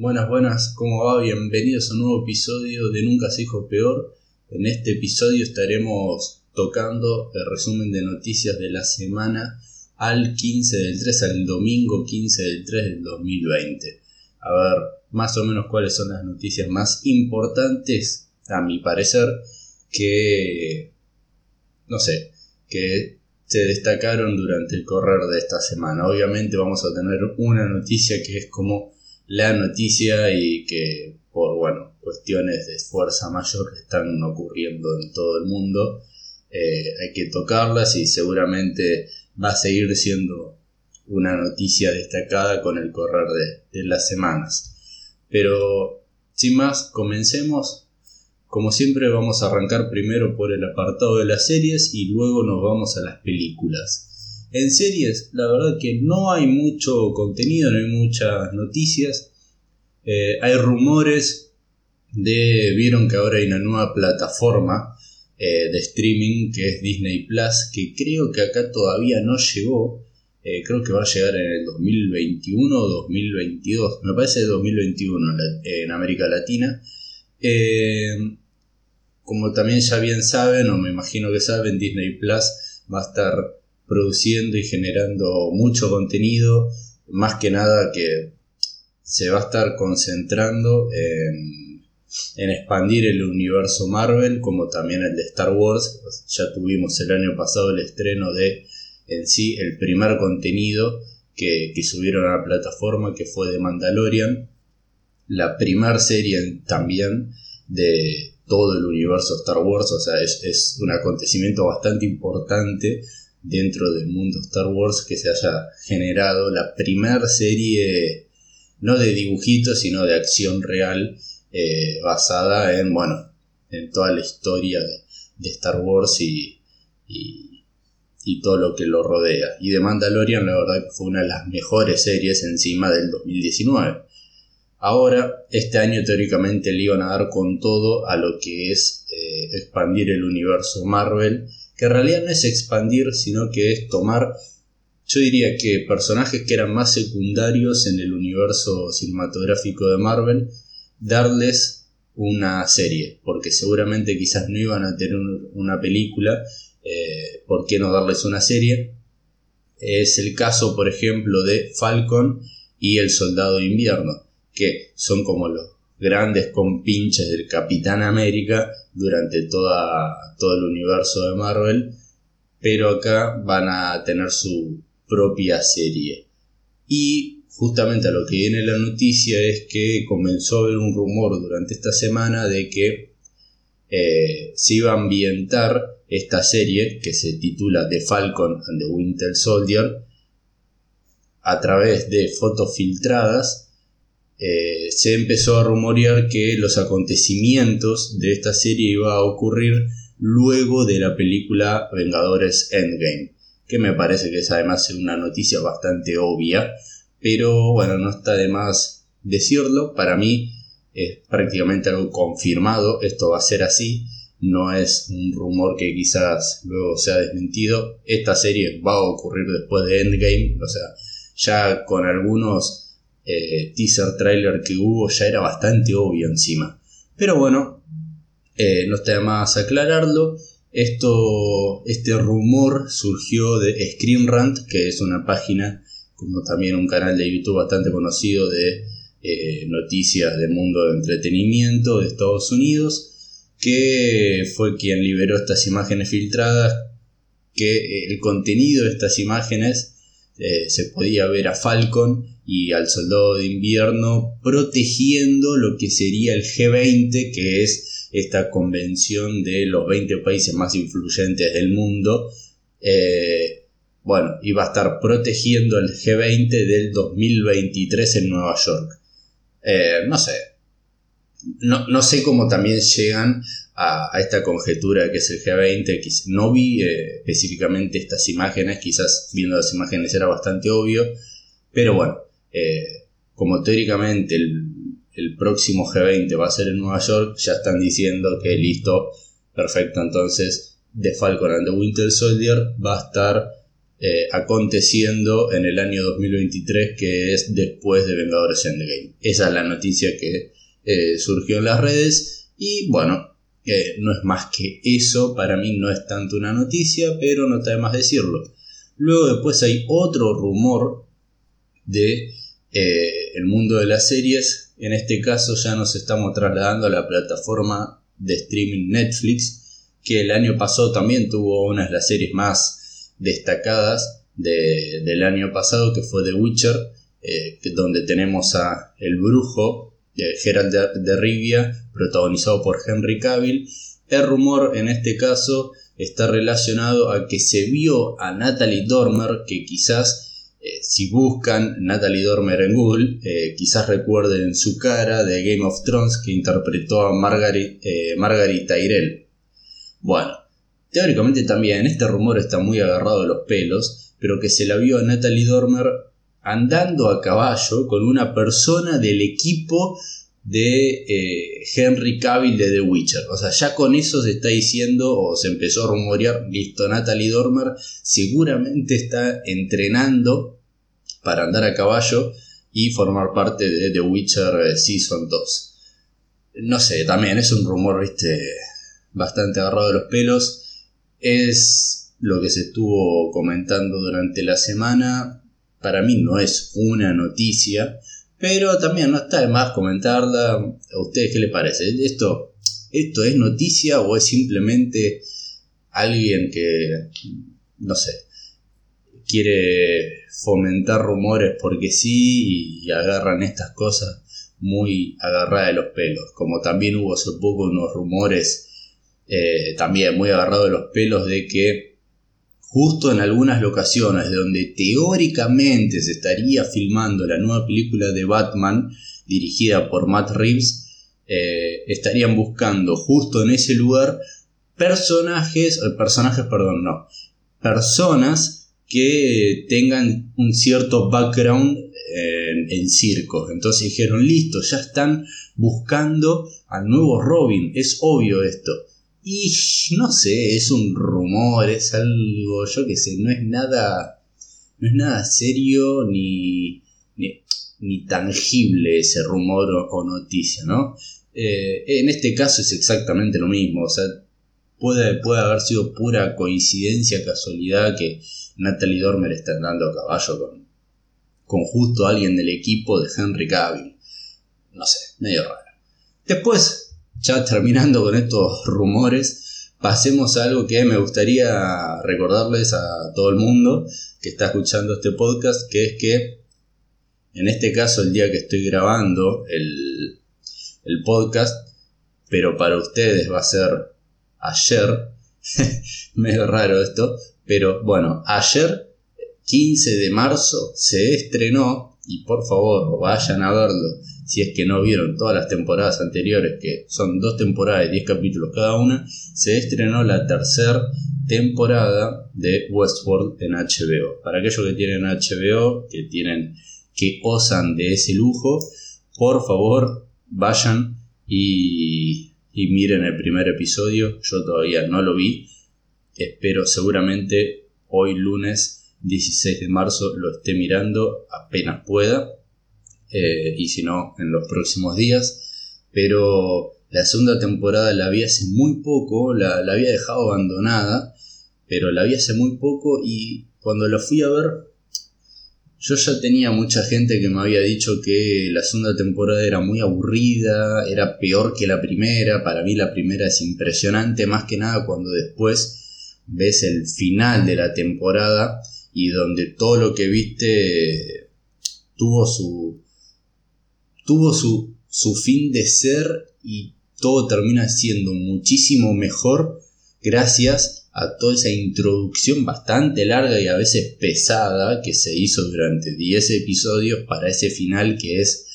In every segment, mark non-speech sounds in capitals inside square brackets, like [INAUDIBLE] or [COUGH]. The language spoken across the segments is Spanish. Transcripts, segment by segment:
Buenas, buenas, ¿cómo va? Bienvenidos a un nuevo episodio de Nunca se dijo peor. En este episodio estaremos tocando el resumen de noticias de la semana al 15 del 3, al domingo 15 del 3 del 2020. A ver, más o menos cuáles son las noticias más importantes, a mi parecer, que, no sé, que se destacaron durante el correr de esta semana. Obviamente vamos a tener una noticia que es como la noticia y que por bueno cuestiones de fuerza mayor que están ocurriendo en todo el mundo eh, hay que tocarlas y seguramente va a seguir siendo una noticia destacada con el correr de, de las semanas. Pero sin más comencemos. Como siempre vamos a arrancar primero por el apartado de las series y luego nos vamos a las películas en series, la verdad que no hay mucho contenido, no hay muchas noticias. Eh, hay rumores de. Vieron que ahora hay una nueva plataforma eh, de streaming que es Disney Plus, que creo que acá todavía no llegó. Eh, creo que va a llegar en el 2021 o 2022. Me parece 2021 en, América Latina. como también ya bien saben, o me imagino que saben, Disney Plus va a estar produciendo y generando mucho contenido, más que nada que se va a estar concentrando en, expandir el universo Marvel como también el de Star Wars. Ya tuvimos el año pasado el estreno de en sí el primer contenido que, que subieron a la plataforma que fue de Mandalorian. La primera serie también de todo el universo Star Wars, o sea, es, es un acontecimiento bastante importante dentro del mundo Star Wars que se haya generado la primera serie, no de dibujitos, sino de acción real, eh, basada en, bueno, en toda la historia de, Star Wars y, y, y, todo lo que lo rodea. Y de Mandalorian, la verdad que fue una de las mejores series encima del 2019. Ahora, este año teóricamente le iban a dar con todo a lo que es eh, expandir el universo Marvel que en realidad no es expandir, sino que es tomar, yo diría que personajes que eran más secundarios en el universo cinematográfico de Marvel, darles una serie, porque seguramente quizás no iban a tener una película, eh, ¿por qué no darles una serie? Es el caso, por ejemplo, de Falcon y el Soldado de Invierno, que son como los grandes compinches del Capitán América durante toda, todo el universo de Marvel, pero acá van a tener su propia serie. Y justamente a lo que viene la noticia es que comenzó a haber un rumor durante esta semana de que eh, se iba a ambientar esta serie que se titula The Falcon and the Winter Soldier a través de fotos filtradas eh, se empezó a rumorear que los acontecimientos de esta serie iba a ocurrir luego de la película Vengadores Endgame, que me parece que es además una noticia bastante obvia, pero bueno, no está de más decirlo, para mí es prácticamente algo confirmado, esto va a ser así, no es un rumor que quizás luego sea desmentido, esta serie va a ocurrir después de Endgame, o sea, ya con algunos eh, teaser trailer que hubo ya era bastante obvio encima. Pero bueno, eh, no está más aclararlo. Esto, este rumor surgió de Screen Rant, que es una página, como también un canal de YouTube bastante conocido de eh, noticias del mundo de entretenimiento de Estados Unidos, que fue quien liberó estas imágenes filtradas, que el contenido de estas imágenes se podía ver a Falcon y al soldado de invierno protegiendo lo que sería el G20, que es esta convención de los 20 países más influyentes del mundo. Eh, bueno, iba a estar protegiendo el G20 del 2023 en Nueva York. Eh, no sé. No, sé cómo también llegan a, esta conjetura que es el G20. No vi eh, específicamente estas imágenes, quizás viendo las imágenes era bastante obvio. Pero bueno, eh, como teóricamente el, próximo G20 va a ser en Nueva York, ya están diciendo que listo, perfecto, entonces The Falcon and the Winter Soldier va a estar eh, aconteciendo en el año 2023, que es después de Vengadores Endgame. Esa es la noticia que eh, surgió en las redes y bueno, no es más que eso, para mí no es tanto una noticia, pero no está de más decirlo. Luego después hay otro rumor de eh, el mundo de las series. En este caso ya nos estamos trasladando a la plataforma de streaming Netflix, que el año pasado también tuvo una de las series más destacadas del año pasado, que fue The Witcher, eh, donde tenemos a El Brujo, de Gerald de Rivia, protagonizado por Henry Cavill. El rumor en este caso está relacionado a que se vio a Natalie Dormer, que quizás eh, si buscan Natalie Dormer en Google, eh, quizás recuerden su cara de Game of Thrones que interpretó a Margaret, eh, Margaret Tyrell. Bueno, teóricamente también este rumor está muy agarrado a los pelos, pero que se la vio a Natalie Dormer andando a caballo con una persona del equipo de eh, Henry Cavill de The Witcher. O sea, ya con eso se está diciendo o se empezó a rumorear, listo, Natalie Dormer seguramente está entrenando para andar a caballo y formar parte de The Witcher eh, Season 2. No sé, también es un rumor, bastante agarrado de los pelos. Es lo que se estuvo comentando durante la semana. Para mí no es una noticia, pero también no está de más comentarla. ¿A ustedes qué les parece? ¿Esto, ¿Esto es noticia o es simplemente alguien que, no sé, quiere fomentar rumores porque sí y agarran estas cosas muy agarradas de los pelos? Como también hubo hace poco unos rumores eh, también muy agarrados de los pelos de que justo en algunas locaciones donde teóricamente se estaría filmando la nueva película de Batman dirigida por Matt Reeves, eh, estarían buscando justo en ese lugar personajes, eh, personajes, perdón, no, personas que tengan un cierto background en, en circo. Entonces dijeron, listo, ya están buscando al nuevo Robin, es obvio esto. Y no sé, es un rumor, es algo, yo que sé, no es nada, no es nada serio ni, ni, tangible ese rumor o, noticia, ¿no? Eh, en este caso es exactamente lo mismo, o sea, puede, puede haber sido pura coincidencia, casualidad que Natalie Dormer está andando a caballo con, con justo alguien del equipo de Henry Cavill. No sé, medio raro. Después, ya terminando con estos rumores, pasemos a algo que me gustaría recordarles a todo el mundo que está escuchando este podcast, que es que en este caso el día que estoy grabando el, el podcast, pero para ustedes va a ser ayer, [LAUGHS] medio raro esto, pero bueno, ayer 15 de marzo se estrenó, y por favor vayan a verlo, si es que no vieron todas las temporadas anteriores, que son dos temporadas de 10 capítulos cada una, se estrenó la tercera temporada de Westworld en HBO. Para aquellos que tienen HBO, que tienen que osan de ese lujo, por favor vayan y, y miren el primer episodio. Yo todavía no lo vi. Espero seguramente hoy lunes 16 de marzo lo esté mirando apenas pueda eh, y si no, en los próximos días. Pero la segunda temporada la vi hace muy poco, la, había dejado abandonada, pero la vi hace muy poco y cuando la fui a ver, yo ya tenía mucha gente que me había dicho que la segunda temporada era muy aburrida, era peor que la primera, para mí la primera es impresionante, más que nada cuando después ves el final de la temporada y donde todo lo que viste tuvo su, tuvo su, su fin de ser y todo termina siendo muchísimo mejor gracias a toda esa introducción bastante larga y a veces pesada que se hizo durante 10 episodios para ese final que es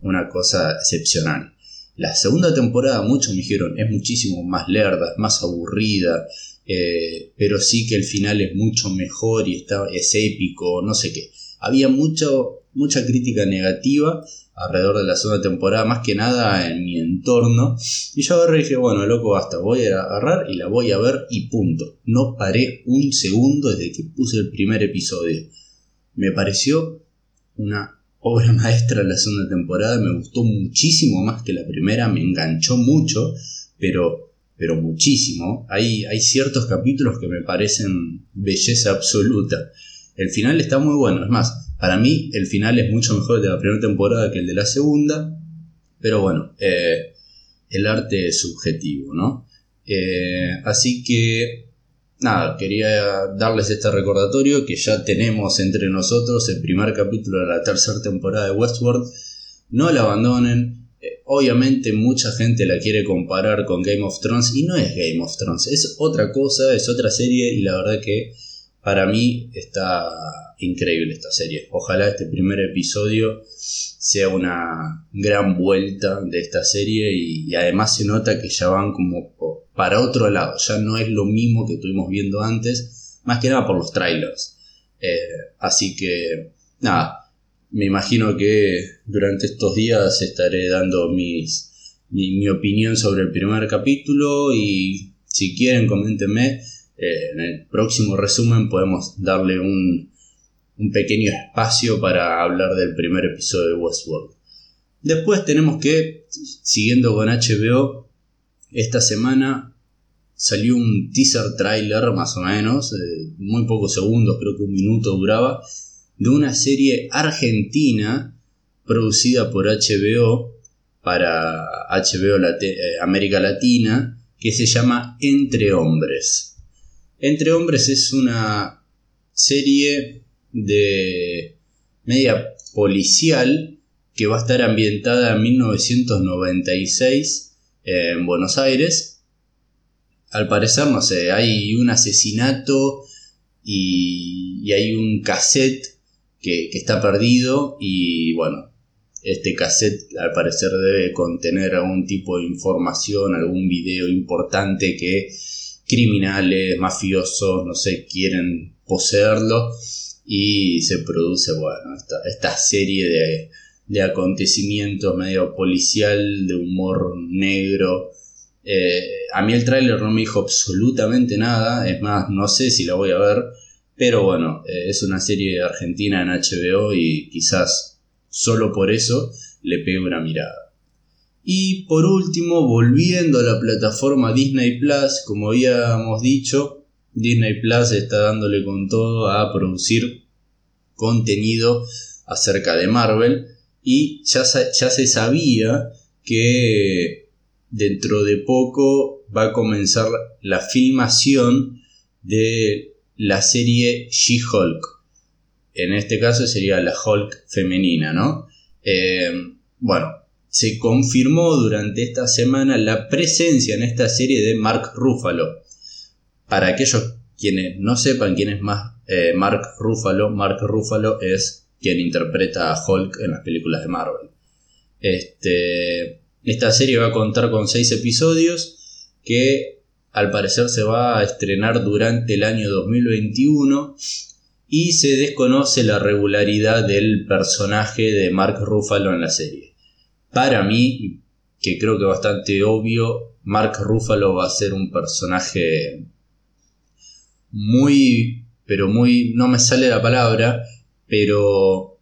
una cosa excepcional. La segunda temporada muchos me dijeron es muchísimo más lerda, más aburrida, eh, pero sí que el final es mucho mejor y está, es épico, no sé qué. Había mucho, mucha crítica negativa alrededor de la segunda temporada, más que nada en mi entorno. Y yo agarré y dije, bueno, loco, basta, voy a agarrar y la voy a ver y punto. No paré un segundo desde que puse el primer episodio. Me pareció una obra [LAUGHS] maestra la segunda temporada, me gustó muchísimo más que la primera, me enganchó mucho, pero, pero muchísimo. Hay, hay ciertos capítulos que me parecen belleza absoluta. El final está muy bueno, es más, para mí el final es mucho mejor de la primera temporada que el de la segunda, pero bueno, eh, el arte es subjetivo, ¿no? Eh, así que, nada, quería darles este recordatorio que ya tenemos entre nosotros el primer capítulo de la tercera temporada de Westworld. No la abandonen. Eh, obviamente mucha gente la quiere comparar con Game of Thrones y no es Game of Thrones, es otra cosa, es otra serie y la verdad que para mí está increíble esta serie. Ojalá este primer episodio sea una gran vuelta de esta serie y, además se nota que ya van como para otro lado, ya no es lo mismo que estuvimos viendo antes, más que nada por los trailers. Eh, así que nada, me imagino que durante estos días estaré dando mis, mi opinión sobre el primer capítulo y si quieren coméntenme eh, en el próximo resumen podemos darle un, pequeño espacio para hablar del primer episodio de Westworld. Después tenemos que, siguiendo con HBO, esta semana salió un teaser trailer más o menos, eh, muy pocos segundos, creo que un minuto duraba, de una serie argentina producida por HBO para HBO eh, América Latina que se llama Entre Hombres. Entre Hombres es una serie de media policial que va a estar ambientada en 1996 en Buenos Aires. Al parecer, no sé, hay un asesinato y, hay un cassette que, que está perdido y bueno, este cassette al parecer debe contener algún tipo de información, algún video importante que criminales, mafiosos, no sé, quieren poseerlo y se produce, bueno, esta, serie de, de, acontecimientos medio policial, de humor negro. Eh, a mí el tráiler no me dijo absolutamente nada, es más, no sé si la voy a ver, pero bueno, eh, es una serie argentina en HBO y quizás solo por eso le pegue una mirada. Y por último, volviendo a la plataforma Disney Plus, como habíamos dicho, Disney Plus está dándole con todo a producir contenido acerca de Marvel y ya, ya se sabía que dentro de poco va a comenzar la filmación de la serie She-Hulk. En este caso sería la Hulk femenina, ¿no? Eh, bueno, se confirmó durante esta semana la presencia en esta serie de Mark Ruffalo. Para aquellos quienes no sepan quién es más eh, Mark Ruffalo, Mark Ruffalo es quien interpreta a Hulk en las películas de Marvel. Este, esta serie va a contar con seis episodios que al parecer se va a estrenar durante el año 2021 y se desconoce la regularidad del personaje de Mark Ruffalo en la serie para mí, que creo que bastante obvio, Mark Ruffalo va a ser un personaje muy, pero muy, no me sale la palabra, pero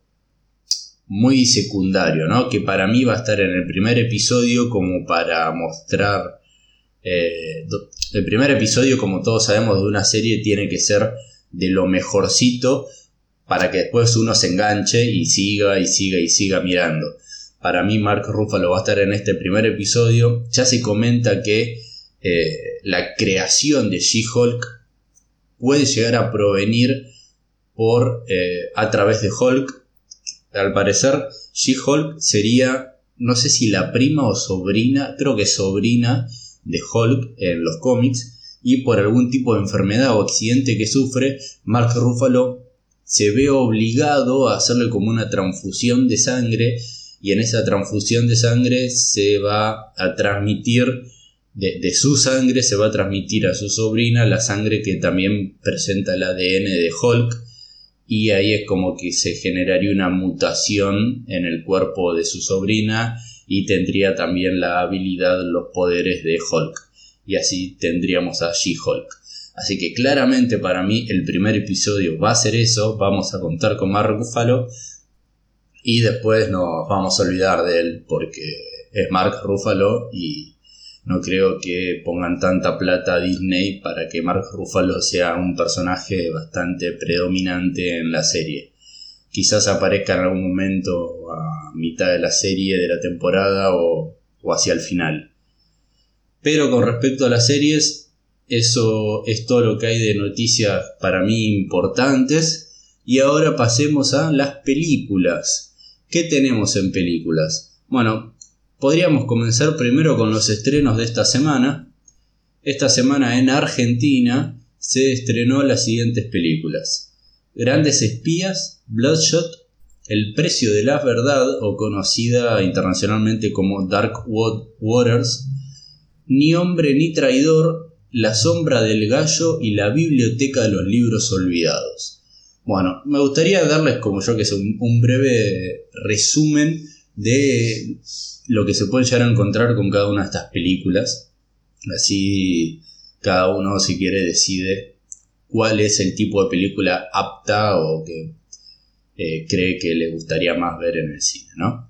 muy secundario, ¿no? Que para mí va a estar en el primer episodio como para mostrar... Eh, el primer episodio, como todos sabemos, de una serie tiene que ser de lo mejorcito para que después uno se enganche y siga y siga y siga mirando. Para mí Mark Ruffalo va a estar en este primer episodio. Ya se comenta que eh, la creación de She-Hulk puede llegar a provenir por eh, a través de Hulk. Al parecer, She-Hulk sería, no sé si la prima o sobrina, creo que sobrina de Hulk en los cómics. Y por algún tipo de enfermedad o accidente que sufre, Mark Ruffalo se ve obligado a hacerle como una transfusión de sangre y en esa transfusión de sangre se va a transmitir, de, su sangre se va a transmitir a su sobrina la sangre que también presenta el ADN de Hulk y ahí es como que se generaría una mutación en el cuerpo de su sobrina y tendría también la habilidad, los poderes de Hulk. Y así tendríamos a She-Hulk. Así que claramente para mí el primer episodio va a ser eso, vamos a contar con Mark Ruffalo y después nos vamos a olvidar de él porque es Mark Ruffalo y no creo que pongan tanta plata a Disney para que Mark Ruffalo sea un personaje bastante predominante en la serie. Quizás aparezca en algún momento a mitad de la serie, de la temporada o, o hacia el final. Pero con respecto a las series, eso es todo lo que hay de noticias para mí importantes. Y ahora pasemos a las películas. ¿Qué tenemos en películas? Bueno, Podríamos comenzar primero con los estrenos de esta semana. Esta semana en Argentina se estrenó las siguientes películas. Grandes Espías, Bloodshot, El Precio de la Verdad, o conocida internacionalmente como Dark Waters, Ni Hombre ni Traidor, La Sombra del Gallo y La Biblioteca de los Libros Olvidados. Bueno, me gustaría darles como yo que sé un breve resumen de lo que se puede llegar a encontrar con cada una de estas películas. Así cada uno si quiere decide cuál es el tipo de película apta o que eh, cree que le gustaría más ver en el cine, ¿no?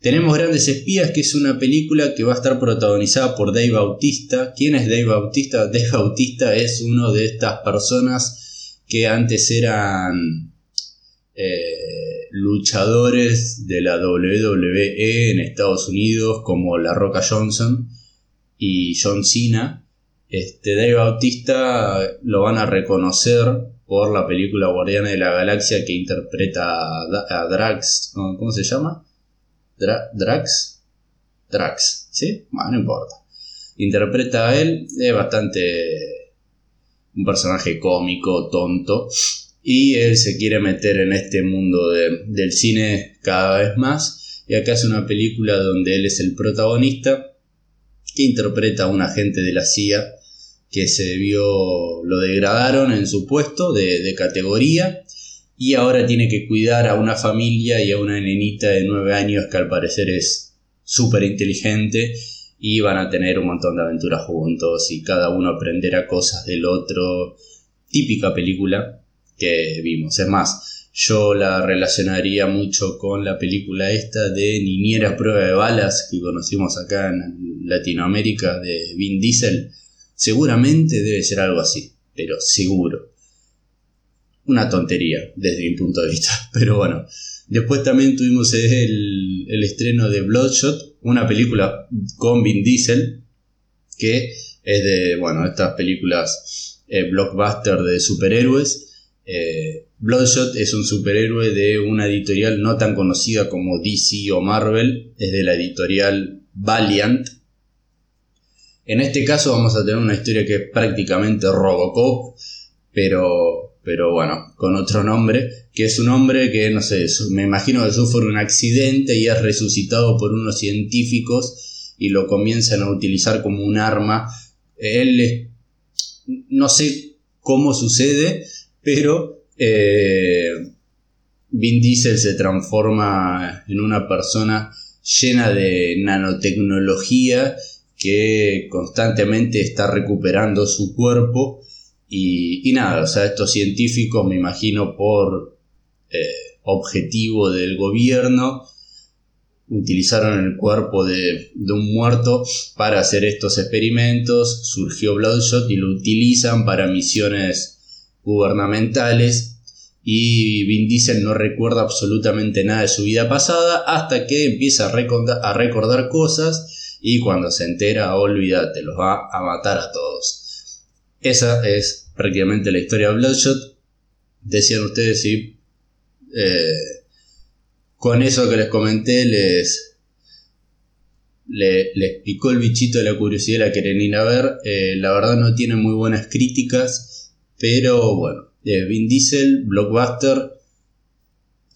Tenemos Grandes Espías, que es una película que va a estar protagonizada por Dave Bautista. ¿Quién es Dave Bautista? [LAUGHS] Dave Bautista es uno de estas personas que antes eran eh, luchadores de la WWE en Estados Unidos como La Roca Johnson y John Cena. Este, Dave Bautista lo van a reconocer por la película Guardianes de la Galaxia que interpreta a, Drax. ¿Cómo se llama? Drax. Drax, ¿sí? Bueno, no importa. Interpreta a él, es bastante un personaje cómico, tonto, y él se quiere meter en este mundo del cine cada vez más y acá es una película donde él es el protagonista que interpreta a un agente de la CIA que se vio, lo degradaron en su puesto de, de categoría y ahora tiene que cuidar a una familia y a una nenita de 9 años que al parecer es súper inteligente y van a tener un montón de aventuras juntos y cada uno aprenderá cosas del otro. Típica película que vimos. Es más, yo la relacionaría mucho con la película esta de Niñera Prueba de Balas que conocimos acá en Latinoamérica de Vin Diesel. Seguramente debe ser algo así, pero seguro. Una tontería desde mi punto de vista, [LAUGHS] pero bueno. Después también tuvimos el, el estreno de Bloodshot, una película con Vin Diesel, que es de, bueno, estas películas eh, blockbuster de superhéroes eh, Bloodshot es un superhéroe de una editorial no tan conocida como DC o Marvel, es de la editorial Valiant. En este caso vamos a tener una historia que es prácticamente Robocop, pero, pero bueno, con otro nombre, que es un hombre que, no sé, me imagino que sufre un accidente y es resucitado por unos científicos y lo comienzan a utilizar como un arma. Él, no sé cómo sucede, pero eh, Vin Diesel se transforma en una persona llena de nanotecnología que constantemente está recuperando su cuerpo. Y, nada, o sea, estos científicos me imagino por eh, objetivo del gobierno utilizaron el cuerpo de, de, un muerto para hacer estos experimentos, surgió Bloodshot y lo utilizan para misiones gubernamentales y Vin Diesel no recuerda absolutamente nada de su vida pasada hasta que empieza a recordar, cosas y cuando se entera, olvídate, los va a matar a todos. Esa es prácticamente la historia de Bloodshot. Decían ustedes si eh, con eso que les comenté les, les, picó el bichito de la curiosidad la quieren ver. Eh, la verdad no tiene muy buenas críticas pero bueno, eh, Vin Diesel, Blockbuster,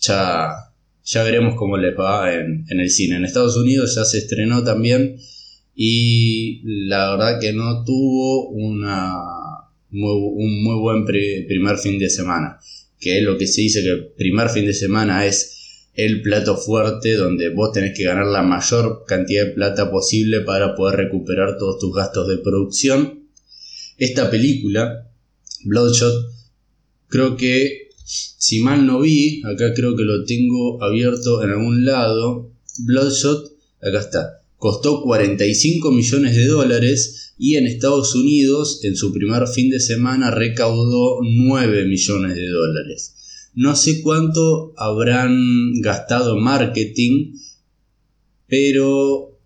ya, ya veremos cómo les va en, el cine. En Estados Unidos ya se estrenó también y la verdad que no tuvo una un muy buen primer fin de semana. que es lo que se dice que el primer fin de semana es el plato fuerte donde vos tenés que ganar la mayor cantidad de plata posible para poder recuperar todos tus gastos de producción. Esta película, Bloodshot, creo que, si mal no vi, acá creo que lo tengo abierto en algún lado, Bloodshot, acá está, costó 45 millones de dólares y en Estados Unidos en su primer fin de semana recaudó 9 millones de dólares. No sé cuánto habrán gastado en marketing, pero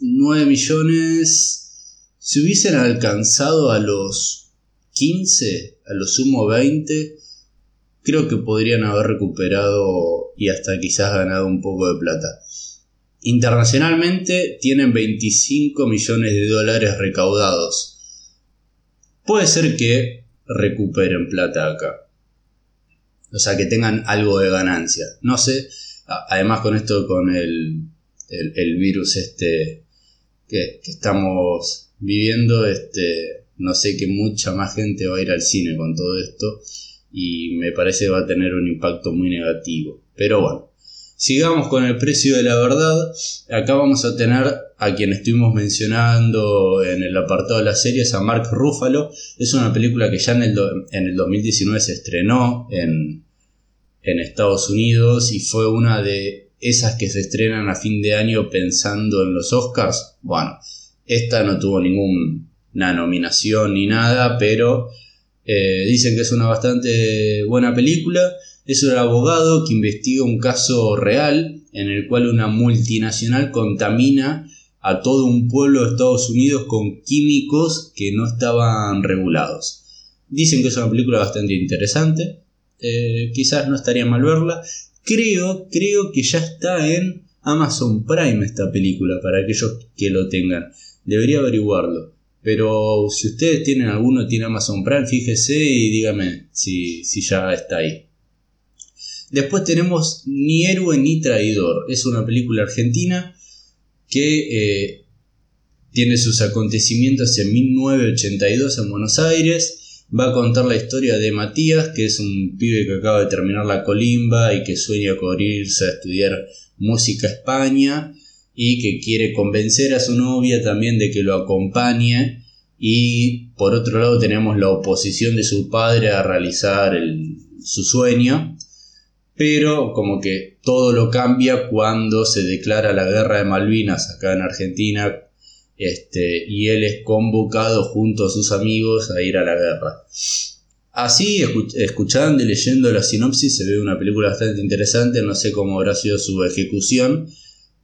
9 millones, si hubiesen alcanzado a los 15, a lo sumo 20, creo que podrían haber recuperado y hasta quizás ganado un poco de plata. Internacionalmente tienen 25 millones de dólares recaudados. Puede ser que recuperen plata acá o sea, que tengan algo de ganancia. No sé, además con esto, con el, el, virus este que, estamos viviendo, este, no sé que mucha más gente va a ir al cine con todo esto y me parece que va a tener un impacto muy negativo. Pero bueno, sigamos con el precio de la verdad. Acá vamos a tener a quien estuvimos mencionando en el apartado de las series, a Mark Ruffalo. Es una película que ya en el, en el 2019 se estrenó en, en Estados Unidos y fue una de esas que se estrenan a fin de año pensando en los Oscars. Bueno, esta no tuvo ninguna nominación ni nada, pero eh, dicen que es una bastante buena película. Es un abogado que investiga un caso real en el cual una multinacional contamina a todo un pueblo de Estados Unidos con químicos que no estaban regulados. Dicen que es una película bastante interesante. Eh, quizás no estaría mal verla. Creo, creo que ya está en Amazon Prime esta película, para aquellos que lo tengan. Debería averiguarlo. Pero si ustedes tienen alguno, tiene Amazon Prime, fíjese y dígame si, si ya está ahí. Después tenemos Ni héroe ni traidor. Es una película argentina que eh, tiene sus acontecimientos en 1982 en Buenos Aires. Va a contar la historia de Matías, que es un pibe que acaba de terminar la colimba y que sueña con irse a estudiar música a España y que quiere convencer a su novia también de que lo acompañe. Y por otro lado tenemos la oposición de su padre a realizar su sueño pero como que todo lo cambia cuando se declara la guerra de Malvinas acá en Argentina este, y él es convocado junto a sus amigos a ir a la guerra. Así, escuchando y leyendo la sinopsis, se ve una película bastante interesante, no sé cómo habrá sido su ejecución,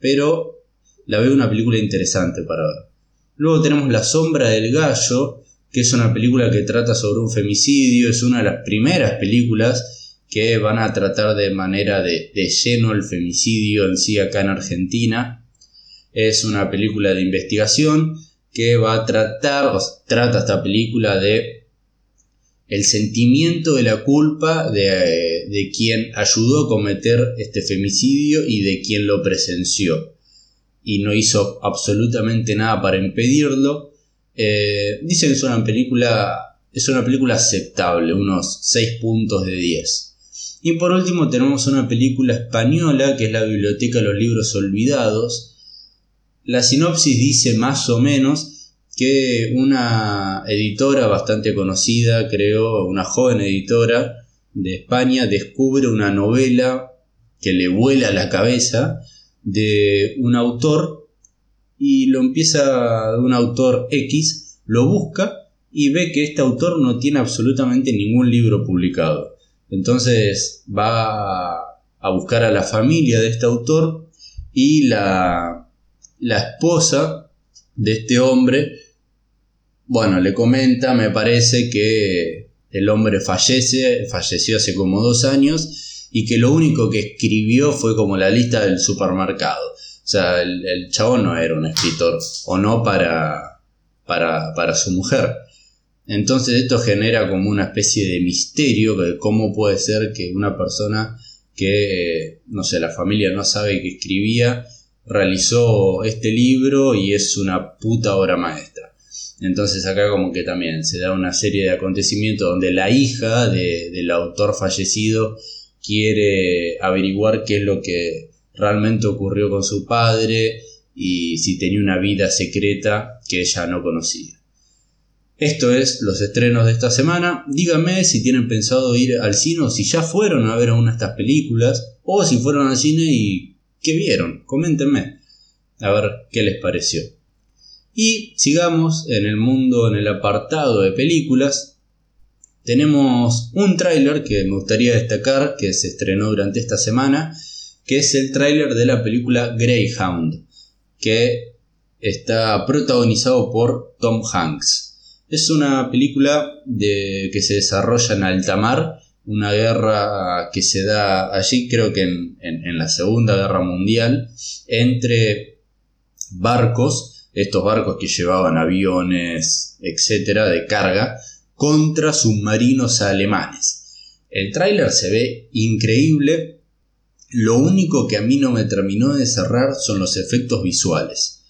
pero la veo una película interesante para ver. Luego tenemos La sombra del gallo, que es una película que trata sobre un femicidio, es una de las primeras películas que van a tratar de manera de, lleno el femicidio en sí acá en Argentina. Es una película de investigación que va a tratar, o trata esta película de el sentimiento de la culpa de, de, quien ayudó a cometer este femicidio y de quien lo presenció y no hizo absolutamente nada para impedirlo. Eh, dicen que es una película es una película aceptable, unos 6 puntos de 10. Y por último tenemos una película española que es la Biblioteca de los Libros Olvidados. La sinopsis dice más o menos que una editora bastante conocida, creo, una joven editora de España, descubre una novela que le vuela la cabeza de un autor y lo empieza un autor X, lo busca y ve que este autor no tiene absolutamente ningún libro publicado. Entonces va a buscar a la familia de este autor y la, la esposa de este hombre, bueno, le comenta, me parece que el hombre fallece, falleció hace como dos años y que lo único que escribió fue como la lista del supermercado. O sea, el, el chabón no era un escritor, o no para, para, para su mujer. Entonces esto genera como una especie de misterio de cómo puede ser que una persona que, no sé, la familia no sabe que escribía, realizó este libro y es una puta obra maestra. Entonces acá como que también se da una serie de acontecimientos donde la hija del autor fallecido quiere averiguar qué es lo que realmente ocurrió con su padre y si tenía una vida secreta que ella no conocía. Esto es los estrenos de esta semana. Díganme si tienen pensado ir al cine o si ya fueron a ver una de estas películas o si fueron al cine y qué vieron. Coméntenme a ver qué les pareció. Y sigamos en el mundo, en el apartado de películas. Tenemos un tráiler que me gustaría destacar que se estrenó durante esta semana, que es el tráiler de la película Greyhound, que está protagonizado por Tom Hanks. Es una película de, que se desarrolla en alta mar, una guerra que se da allí, creo que en, la Segunda Guerra Mundial, entre barcos, estos barcos que llevaban aviones, etcétera, de carga, contra submarinos alemanes. El tráiler se ve increíble. Lo único que a mí no me terminó de cerrar son los efectos visuales.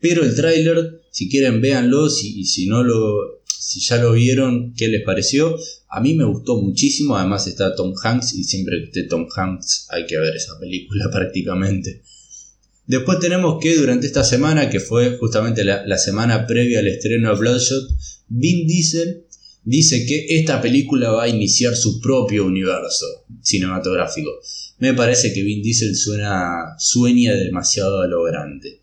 Pero el tráiler, si quieren véanlo, y si no lo, si ya lo vieron, ¿qué les pareció? A mí me gustó muchísimo, además está Tom Hanks y siempre que esté Tom Hanks hay que ver esa película [LAUGHS] prácticamente. Después tenemos que durante esta semana, que fue justamente la, la semana previa al estreno de Bloodshot, Vin Diesel dice que esta película va a iniciar su propio universo cinematográfico. Me parece que Vin Diesel suena, sueña demasiado a lo grande.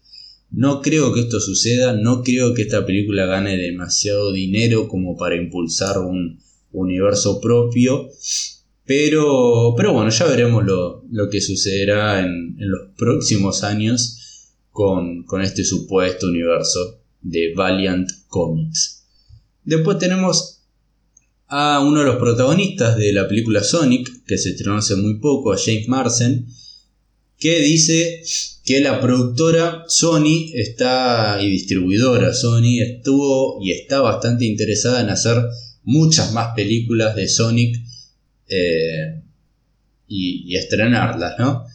No creo que esto suceda, no creo que esta película gane demasiado dinero como para impulsar un universo propio, pero, pero bueno, ya veremos lo, que sucederá en, los próximos años con, con este supuesto universo de Valiant Comics. Después tenemos a uno de los protagonistas de la película Sonic, que se estrenó hace muy poco, a James Marsden, que dice que la productora Sony está y distribuidora Sony estuvo y está bastante interesada en hacer muchas más películas de Sonic eh, y, estrenarlas, ¿no?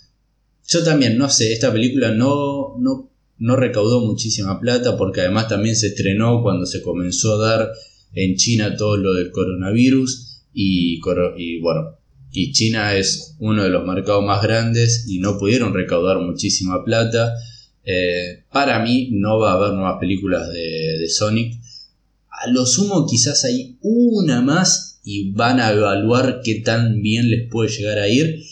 Yo también, no sé, esta película no, no, no recaudó muchísima plata porque además también se estrenó cuando se comenzó a dar en China todo lo del coronavirus y, bueno, y China es uno de los mercados más grandes y no pudieron recaudar muchísima plata. Eh, para mí no va a haber nuevas películas de, Sonic. A lo sumo quizás hay una más y van a evaluar qué tan bien les puede llegar a ir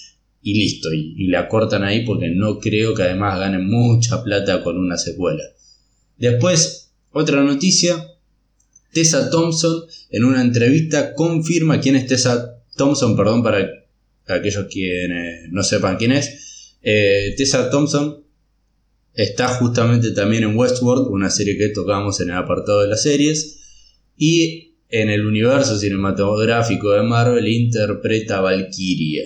y listo, y, y, la cortan ahí porque no creo que además ganen mucha plata con una secuela. Después, otra noticia, Tessa Thompson en una entrevista confirma quién es Tessa Thompson, perdón, para aquellos quienes no sepan quién es. Eh, Tessa Thompson está justamente también en Westworld, una serie que tocamos en el apartado de las series. Y en el universo cinematográfico de Marvel interpreta a Valkyria.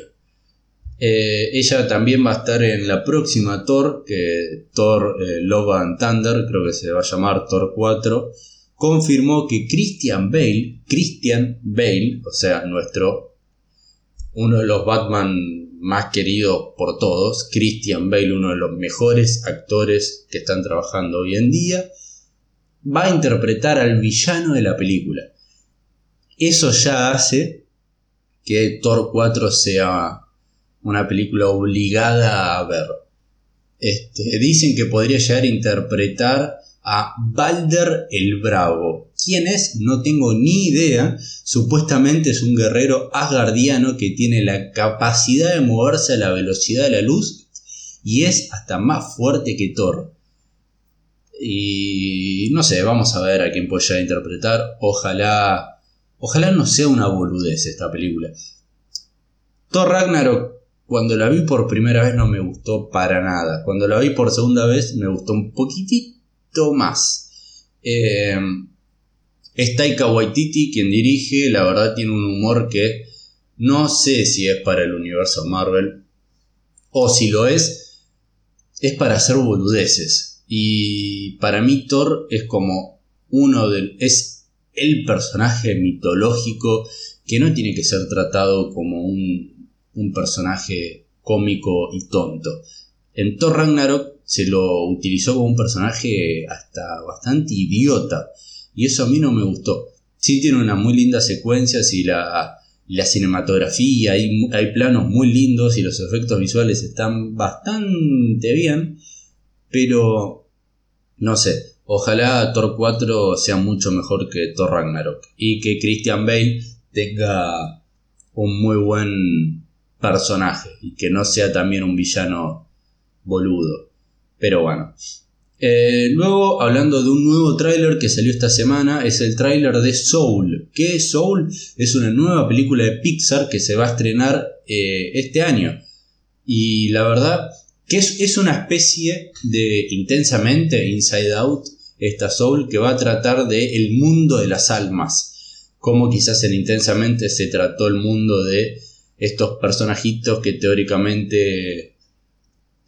Eh, ella también va a estar en la próxima Thor, que Thor eh, Love and Thunder, creo que se va a llamar Thor 4, confirmó que Christian Bale, Christian Bale, o sea, nuestro uno de los Batman más queridos por todos, Christian Bale, uno de los mejores actores que están trabajando hoy en día, va a interpretar al villano de la película. Eso ya hace que Thor 4 sea una película obligada a ver. Este, dicen que podría llegar a interpretar a Balder el Bravo. ¿Quién es? No tengo ni idea. Supuestamente es un guerrero asgardiano que tiene la capacidad de moverse a la velocidad de la luz y es hasta más fuerte que Thor. Y no sé, vamos a ver a quién puede interpretar. Ojalá. Ojalá no sea una boludez esta película. Thor Ragnarok, cuando la vi por primera vez no me gustó para nada. Cuando la vi por segunda vez me gustó un poquitito más. Eh, es Taika Waititi quien dirige, la verdad tiene un humor que no sé si es para el universo Marvel o si lo es, es para hacer boludeces. Y para mí Thor es como uno del... es el personaje mitológico que no tiene que ser tratado como un, un personaje cómico y tonto. En Thor Ragnarok se lo utilizó como un personaje hasta bastante idiota. y eso a mí no me gustó. Sí tiene una muy linda secuencia y la, la cinematografía, hay, hay planos muy lindos y los efectos visuales están bastante bien, pero no sé, ojalá Thor 4 sea mucho mejor que Thor Ragnarok y que Christian Bale tenga un muy buen personaje y que no sea también un villano boludo. Pero bueno. Eh, luego, hablando de un nuevo tráiler que salió esta semana, es el tráiler de Soul. ¿Qué es Soul? Es una nueva película de Pixar que se va a estrenar eh, este año. Y la verdad que es, es una especie de intensamente Inside Out, esta Soul, que va a tratar de el mundo de las almas. Como quizás en Intensamente se trató el mundo de estos personajitos que teóricamente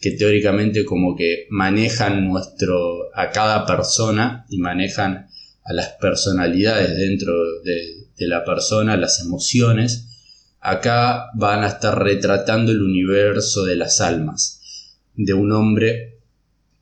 que teóricamente como que manejan nuestro a cada persona y manejan a las personalidades dentro de, de la persona, las emociones. Acá van a estar retratando el universo de las almas de un hombre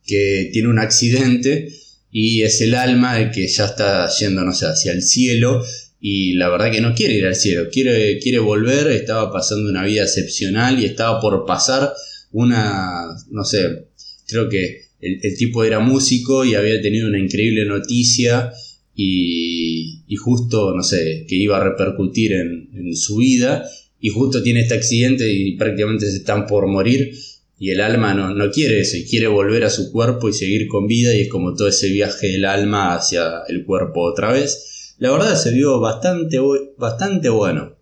que tiene un accidente y es el alma que ya está yendo, hacia el cielo y la verdad que no quiere ir al cielo, quiere, quiere volver, estaba pasando una vida excepcional y estaba por pasar una, no sé, creo que el, tipo era músico y había tenido una increíble noticia y, y justo, no sé, que iba a repercutir en, en, su vida y justo tiene este accidente y prácticamente se están por morir y el alma no, no quiere eso y quiere volver a su cuerpo y seguir con vida y es como todo ese viaje del alma hacia el cuerpo otra vez la verdad se vio bastante, bastante bueno.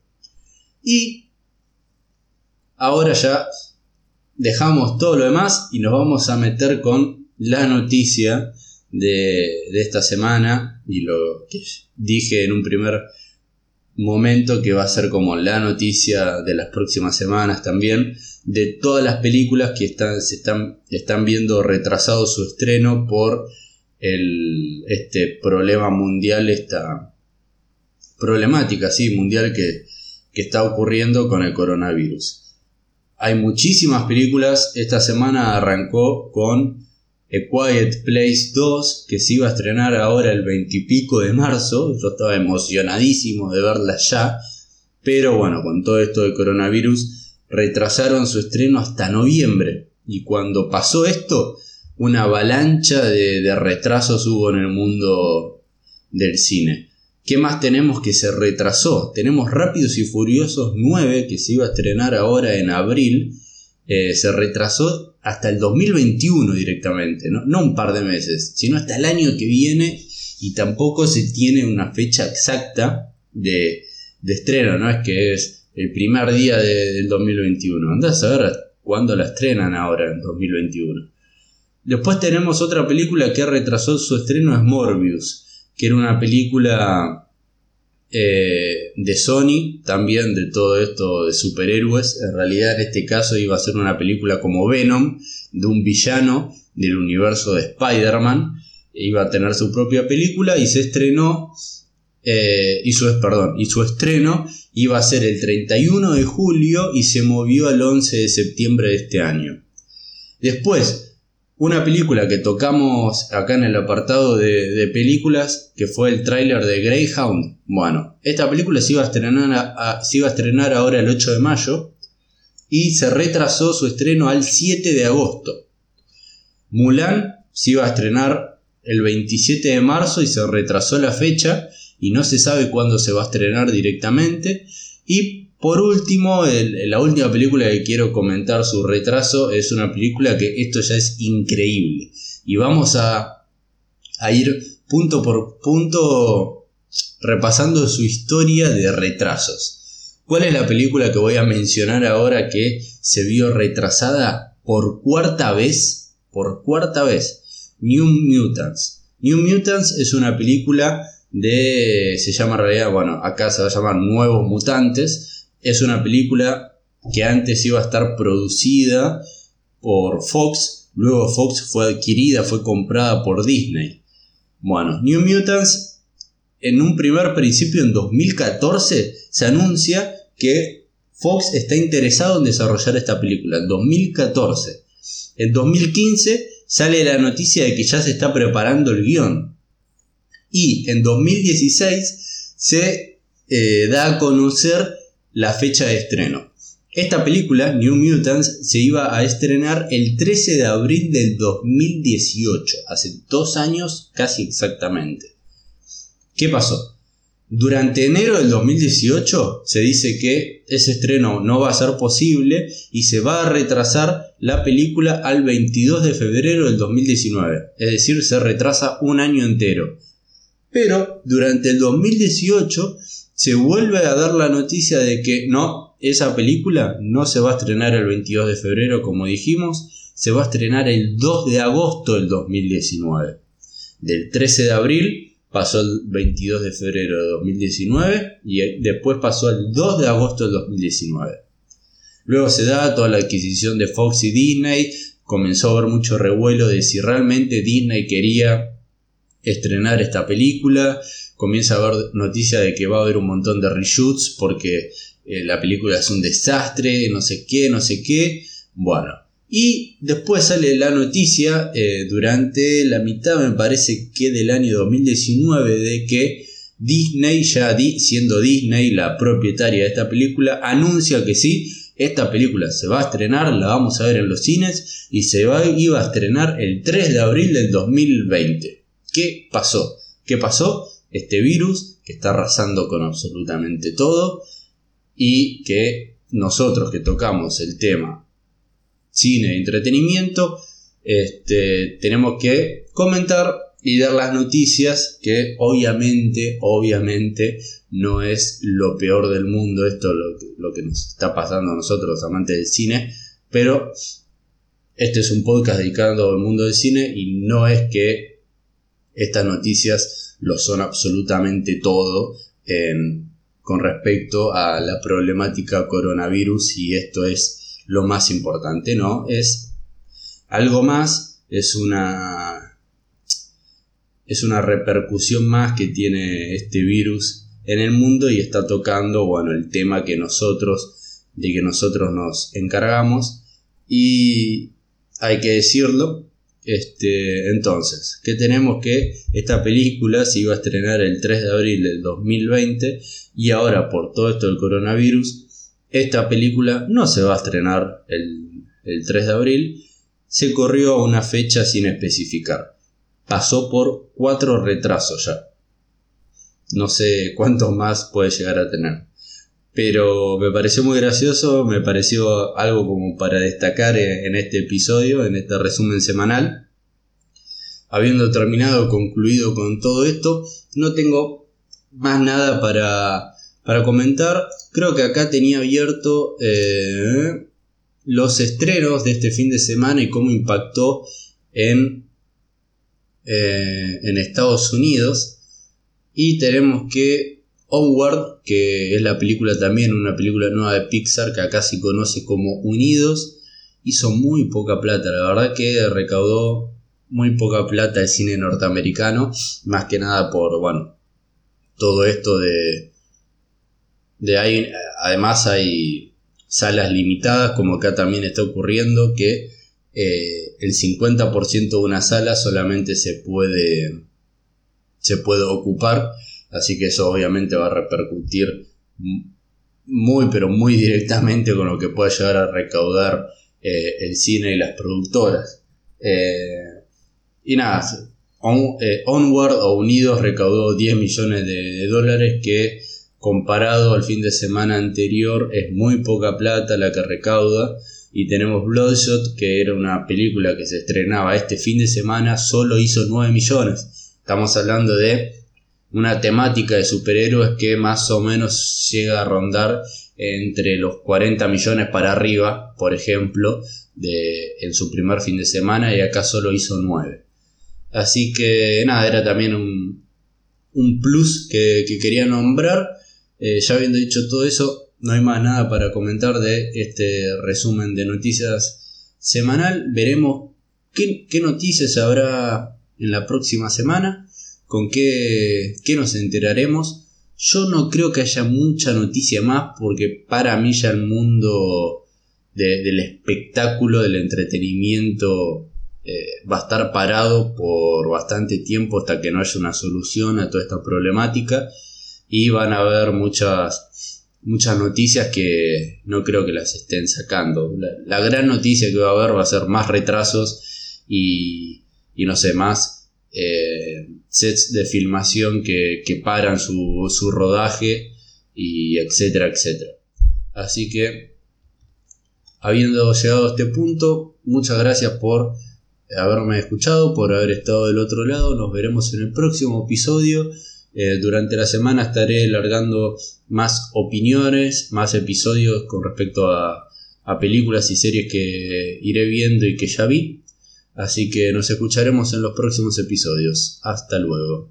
Y ahora ya dejamos todo lo demás y nos vamos a meter con la noticia de, de esta semana y lo que dije en un primer momento que va a ser como la noticia de las próximas semanas también de todas las películas que están, se están, están viendo retrasado su estreno por el, este problema mundial, esta problemática ¿sí? mundial que, que está ocurriendo con el coronavirus. Hay muchísimas películas, esta semana arrancó con A Quiet Place 2, que se iba a estrenar ahora el 20 y pico de marzo, yo estaba emocionadísimo de verla ya, pero bueno, con todo esto del coronavirus, retrasaron su estreno hasta noviembre, y cuando pasó esto, una avalancha de, retrasos hubo en el mundo del cine. ¿Qué más tenemos que se retrasó? Tenemos Rápidos y Furiosos 9 que se iba a estrenar ahora en abril. Eh, se retrasó hasta el 2021 directamente, ¿no? no un par de meses, sino hasta el año que viene y tampoco se tiene una fecha exacta de, estreno, no es que es el primer día del 2021. Andás a ver cuándo la estrenan ahora en 2021. Después tenemos otra película que retrasó su estreno, es Morbius, que era una película eh, de Sony, también de todo esto de superhéroes. En realidad en este caso iba a ser una película como Venom, de un villano del universo de Spider-Man. Iba a tener su propia película y se estrenó, eh, y, su, perdón, y su estreno iba a ser el 31 de julio y se movió al 11 de septiembre de este año. Después, una película que tocamos acá en el apartado de, películas, que fue el tráiler de Greyhound. Bueno, esta película se iba, a estrenar a estrenar ahora el 8 de mayo y se retrasó su estreno al 7 de agosto. Mulan se iba a estrenar el 27 de marzo y se retrasó la fecha y no se sabe cuándo se va a estrenar directamente. Y por último, la última película que quiero comentar su retraso es una película que esto ya es increíble. Y vamos a, a ir punto por punto repasando su historia de retrasos. ¿Cuál es la película que voy a mencionar ahora que se vio retrasada por cuarta vez? Por cuarta vez. New Mutants. New Mutants es una película de... se llama en realidad, bueno, acá se va a llamar Nuevos Mutantes es una película que antes iba a estar producida por Fox, luego Fox fue adquirida, fue comprada por Disney. Bueno, New Mutants, en un primer principio, en 2014, se anuncia que Fox está interesado en desarrollar esta película, en 2014. En 2015 sale la noticia de que ya se está preparando el guion. Y en 2016 se eh, da a conocer la fecha de estreno. Esta película, New Mutants, se iba a estrenar el 13 de abril del 2018, hace dos años casi exactamente. ¿Qué pasó? Durante enero del 2018 se dice que ese estreno no va a ser posible y se va a retrasar la película al 22 de febrero del 2019. Es decir, se retrasa un año entero. Pero durante el 2018 se vuelve a dar la noticia de que no, esa película no se va a estrenar el 22 de febrero como dijimos, se va a estrenar el 2 de agosto del 2019. Del 13 de abril pasó el 22 de febrero de 2019 y después pasó el 2 de agosto del 2019. Luego se da toda la adquisición de Fox y Disney, comenzó a haber mucho revuelo de si realmente Disney quería estrenar esta película, comienza a haber noticia de que va a haber un montón de reshoots porque eh, la película es un desastre, no sé qué, no sé qué. Bueno, y después sale la noticia eh, durante la mitad, me parece que del año 2019, de que Disney, ya siendo Disney la propietaria de esta película, anuncia que sí, esta película se va a estrenar, la vamos a ver en los cines y se va, iba a estrenar el 3 de abril del 2020. ¿Qué pasó? ¿Qué pasó? Este virus que está arrasando con absolutamente todo y que nosotros que tocamos el tema cine e entretenimiento, este, tenemos que comentar y dar las noticias que obviamente, obviamente no es lo peor del mundo, esto lo, lo que nos está pasando a nosotros amantes del cine, pero este es un podcast dedicado al mundo del cine y no es que estas noticias lo son absolutamente todo con respecto a la problemática coronavirus y esto es lo más importante, ¿no? Es algo más, es una es una repercusión más que tiene este virus en el mundo y está tocando, bueno, el tema que nosotros de que nosotros nos encargamos y hay que decirlo, este, entonces, ¿qué tenemos que esta película se iba a estrenar el 3 de abril del 2020 y ahora por todo esto del coronavirus, esta película no se va a estrenar el, el 3 de abril, se corrió a una fecha sin especificar. Pasó por cuatro retrasos ya. No sé cuántos más puede llegar a tener. Pero me pareció muy gracioso, me pareció algo como para destacar en este episodio, en este resumen semanal. Habiendo terminado, concluido con todo esto, no tengo más nada para, para comentar. Creo que acá tenía abierto eh, los estrenos de este fin de semana y cómo impactó en, eh, en Estados Unidos. Y tenemos que Onward, que es la película también, una película nueva de Pixar que acá se conoce como Unidos, hizo muy poca plata, la verdad que recaudó muy poca plata el cine norteamericano, más que nada por, bueno, todo esto de... de además hay salas limitadas, como acá también está ocurriendo, que eh, el 50% de una sala solamente se puede, se puede ocupar Así que eso obviamente va a repercutir muy pero muy directamente con lo que pueda llegar a recaudar eh, el cine y las productoras. Eh, y nada, eh, Onward o Unidos recaudó 10 millones de, dólares que comparado al fin de semana anterior es muy poca plata la que recauda. Y tenemos Bloodshot, que era una película que se estrenaba este fin de semana, solo hizo 9 millones. Estamos hablando de una temática de superhéroes que más o menos llega a rondar entre los 40 millones para arriba, por ejemplo, de, en su primer fin de semana y acá solo hizo 9. Así que nada, era también un, un plus que, quería nombrar. Eh, ya habiendo dicho todo eso, no hay más nada para comentar de este resumen de noticias semanal. Veremos qué, qué noticias habrá en la próxima semana con qué, nos enteraremos. Yo no creo que haya mucha noticia más porque para mí ya el mundo del espectáculo, del entretenimiento, eh, va a estar parado por bastante tiempo hasta que no haya una solución a toda esta problemática y van a haber muchas, muchas noticias que no creo que las estén sacando. La, gran noticia que va a haber va a ser más retrasos y, y no sé, más eh, sets de filmación que, que paran su, su rodaje y etcétera, etcétera. Así que, habiendo llegado a este punto, muchas gracias por haberme escuchado, por haber estado del otro lado. Nos veremos en el próximo episodio. Eh, durante la semana estaré largando más opiniones, más episodios con respecto a, a películas y series que iré viendo y que ya vi. Así que nos escucharemos en los próximos episodios. Hasta luego.